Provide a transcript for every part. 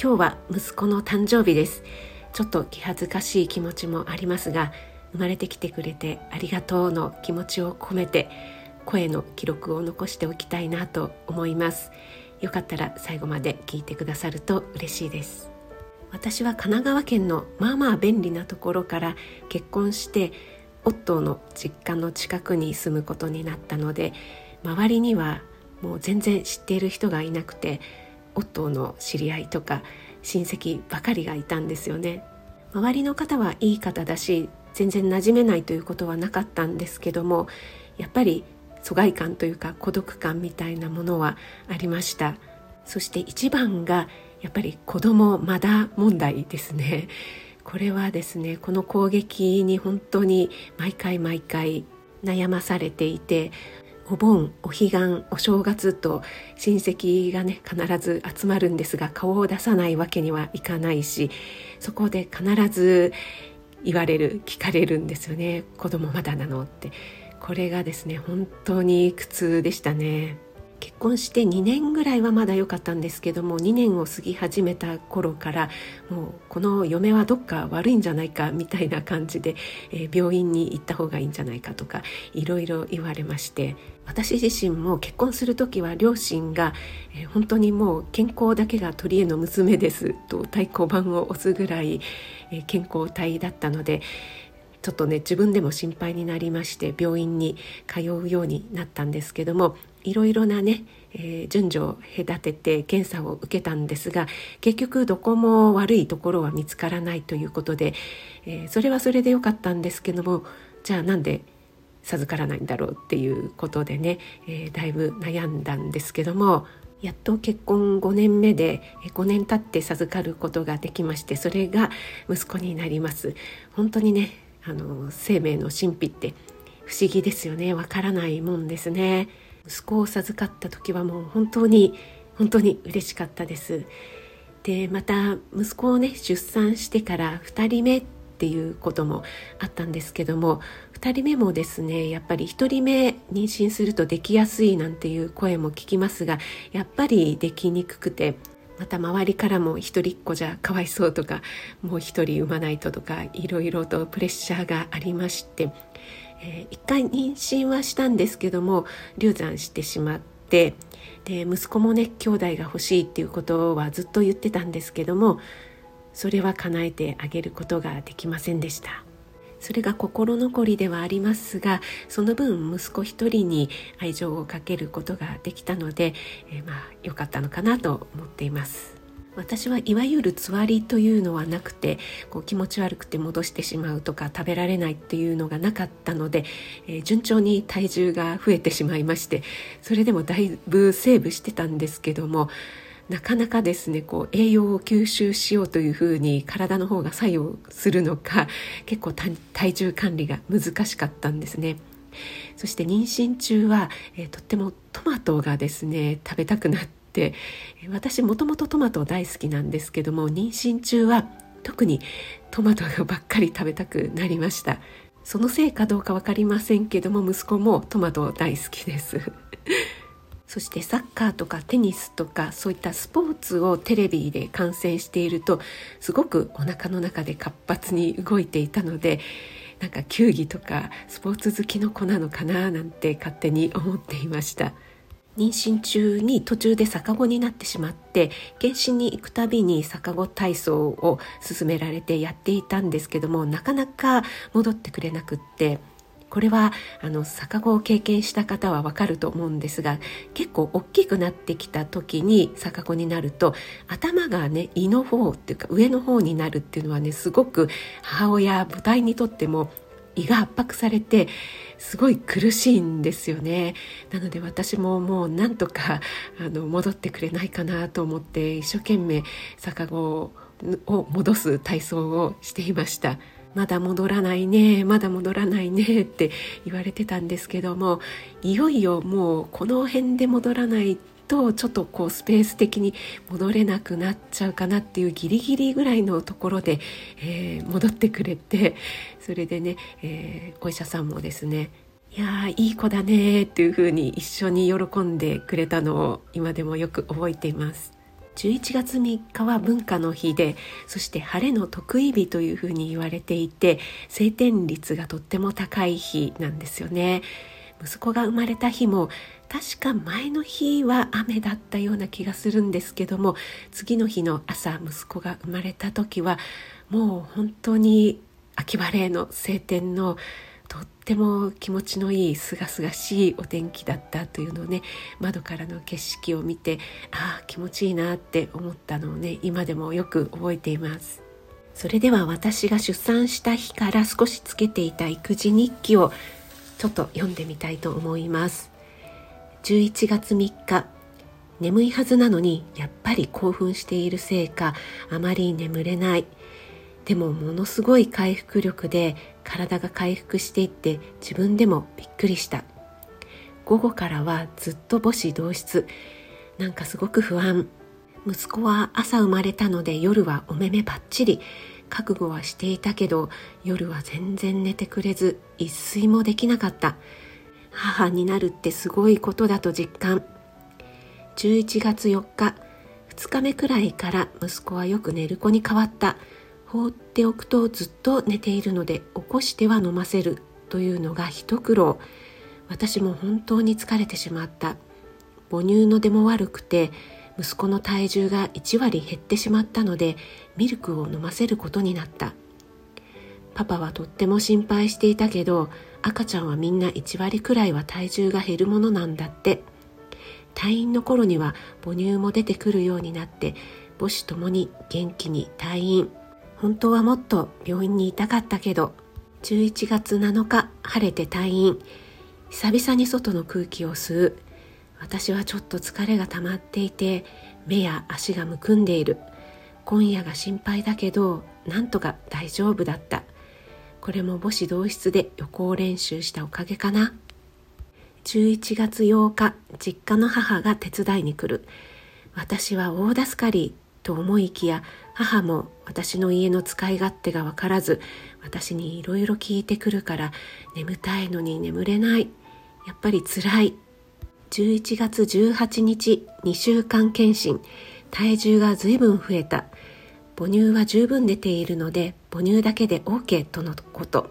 今日は息子の誕生日です。ちょっと気恥ずかしい気持ちもありますが生まれてきてくれてありがとうの気持ちを込めて声の記録を残しておきたいなと思います。よかったら最後まで聞いてくださると嬉しいです。私は神奈川県のまあまあ便利なところから結婚してオットーの実家の近くに住むことになったので周りにはもう全然知っている人がいなくてオットーの知り合いとか親戚ばかりがいたんですよね。周りの方はいい方だし全然馴染めないということはなかったんですけどもやっぱり疎外感というか孤独感みたいなものはありました。そして一番がやっぱり子供まだ問題ですね。これはですねこの攻撃に本当に毎回毎回悩まされていてお盆お彼岸お正月と親戚がね必ず集まるんですが顔を出さないわけにはいかないしそこで必ず言われる聞かれるんですよね。子供まだなのって。これがですね本当に苦痛でしたね。結婚して2年ぐらいはまだ良かったんですけども2年を過ぎ始めた頃からもうこの嫁はどっか悪いんじゃないかみたいな感じで、えー、病院に行った方がいいんじゃないかとかいろいろ言われまして私自身も結婚する時は両親が、えー、本当にもう健康だけが取り柄の娘ですと太鼓判を押すぐらい、えー、健康体だったのでちょっとね自分でも心配になりまして病院に通うようになったんですけどもいろいろなね、えー、順序を隔てて検査を受けたんですが結局どこも悪いところは見つからないということで、えー、それはそれでよかったんですけどもじゃあなんで授からないんだろうっていうことでね、えー、だいぶ悩んだんですけどもやっと結婚5年目で5年経って授かることができましてそれが息子になります。本当にねあの生命の神秘って不思議ですよね。わからないもんですね。息子を授かった時はもう本当に本当に嬉しかったです。でまた息子をね出産してから2人目っていうこともあったんですけども2人目もですねやっぱり1人目妊娠するとできやすいなんていう声も聞きますがやっぱりできにくくてまた周りからも一人っ子じゃかわいそうとかもう一人産まないととかいろいろとプレッシャーがありましてえー、1回妊娠はしたんですけども流産してしまってで息子もね兄弟が欲しいっていうことはずっと言ってたんですけどもそれは叶えてあげることができませんでした。それが心残りではありますがその分息子一人に愛情をかけることができたので、えー、まあ良かったのかなと思っています。私はいわゆるつわりというのはなくてこう気持ち悪くて戻してしまうとか食べられないっていうのがなかったので、えー、順調に体重が増えてしまいましてそれでもだいぶセーブしてたんですけどもなかなかですねこう栄養を吸収しようというふうに体の方が作用するのか 結構体重管理が難しかったんですね。そして妊娠中は、えー、とってもトマトがですね食べたくなってて私もともとトマト大好きなんですけども妊娠中は特にトマトばっかり食べたくなりましたそのせいかどうか分かりませんけども息子もトマト大好きですそしてサッカーとかテニスとかそういったスポーツをテレビで観戦しているとすごくお腹の中で活発に動いていたのでなんか球技とかスポーツ好きの子なのかななんて勝手に思っていました。妊娠中に途中で逆子になってしまって検診に行くたびに逆子体操を勧められてやっていたんですけどもなかなか戻ってくれなくってこれはあの逆子を経験した方はわかると思うんですが結構大きくなってきた時に逆子になると頭がね胃の方っていうか上の方になるっていうのはねすごく母親母体にとっても胃が圧迫されてすごい苦しいんですよね。なので私ももうなんとかあの戻ってくれないかなと思って一生懸命逆子を戻す体操をしていました。まだ戻らないねまだ戻らないねって言われてたんですけどもいよいよもうこの辺で戻らないとちょっとこうスペース的に戻れなくなっちゃうかなっていうギリギリぐらいのところで、えー、戻ってくれてそれでね、えー、お医者さんもですねいやいい子だねっていうふうに一緒に喜んでくれたのを今でもよく覚えています。11月3日は文化の日でそして晴れの得意日というふうに言われていて晴天率がとっても高い日なんですよね。息子が生まれた日も確か前の日は雨だったような気がするんですけども次の日の朝息子が生まれた時はもう本当に秋晴れの晴天のとっても気持ちのいいすがすがしいお天気だったというのをね窓からの景色を見てああ気持ちいいなって思ったのをね今でもよく覚えています。それでは私が出産した日から少しつけていた育児日記をちょっと読んでみたいと思います。11月3日眠いはずなのにやっぱり興奮しているせいかあまり眠れない。でもものすごい回復力で体が回復していって自分でもびっくりした。午後からはずっと母子同室。なんかすごく不安。息子は朝生まれたので夜はお目目ばっちり。覚悟はしていたけど夜は全然寝てくれず一睡もできなかった。母になるってすごいことだと実感。11月4日2日目くらいから息子はよく寝る子に変わった。放っておくとずっと寝ているので起こしては飲ませるというのが一苦労。私も本当に疲れてしまった。母乳の出も悪くて息子の体重が1割減ってしまったのでミルクを飲ませることになった。パパはとっても心配していたけど赤ちゃんはみんな1割くらいは体重が減るものなんだって。退院の頃には母乳も出てくるようになって母子ともに元気に退院。本当はもっと病院にいたかったけど11月7日晴れて退院。久々に外の空気を吸う。私はちょっと疲れが溜まっていて目や足がむくんでいる。今夜が心配だけどなんとか大丈夫だった。これも母子同室で予行練習したおかげかな。11月8日実家の母が手伝いに来る。私は大助かり。と思いきや母も私の家の使い勝手が分からず私にいろいろ聞いてくるから眠たいのに眠れない。やっぱりつらい11月18日2週間検診。体重が随分増えた。母乳は十分出ているので母乳だけで OK とのこと。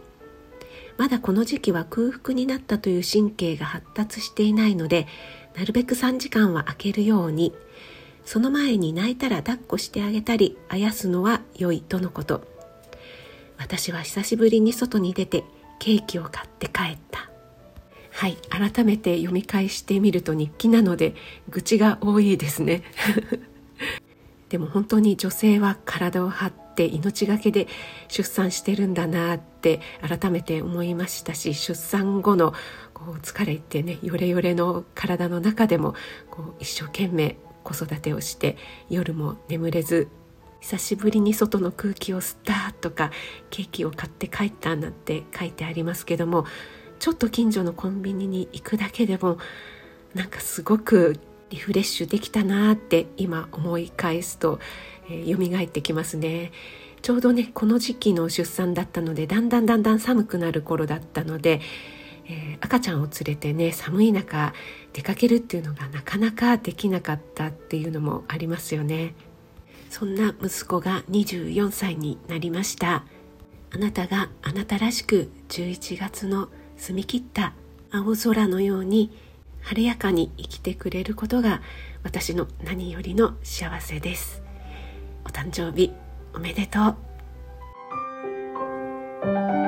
まだこの時期は空腹になったという神経が発達していないのでなるべく3時間は空けるように。その前に泣いたら抱っこしてあげたりあやすのは良いとのこと。私は久しぶりに外に出てケーキを買って帰った。はい改めて読み返してみると日記なので愚痴が多いですね。でも本当に女性は体を張って命がけで出産してるんだなって改めて思いましたし出産後のこう疲れてねヨレヨレの体の中でもこう一生懸命子育てをして夜も眠れず久しぶりに外の空気を吸ったとかケーキを買って帰ったなんて書いてありますけどもちょっと近所のコンビニに行くだけでもなんかすごくリフレッシュできたなって今思い返すと、えー、蘇ってきますね。ちょうどねこの時期の出産だったのでだんだんだんだん寒くなる頃だったのでえー、赤ちゃんを連れてね寒い中出かけるっていうのがなかなかできなかったっていうのもありますよね。そんな息子が24歳になりました。あなたがあなたらしく11月の澄み切った青空のように晴れやかに生きてくれることが私の何よりの幸せです。お誕生日おめでとう。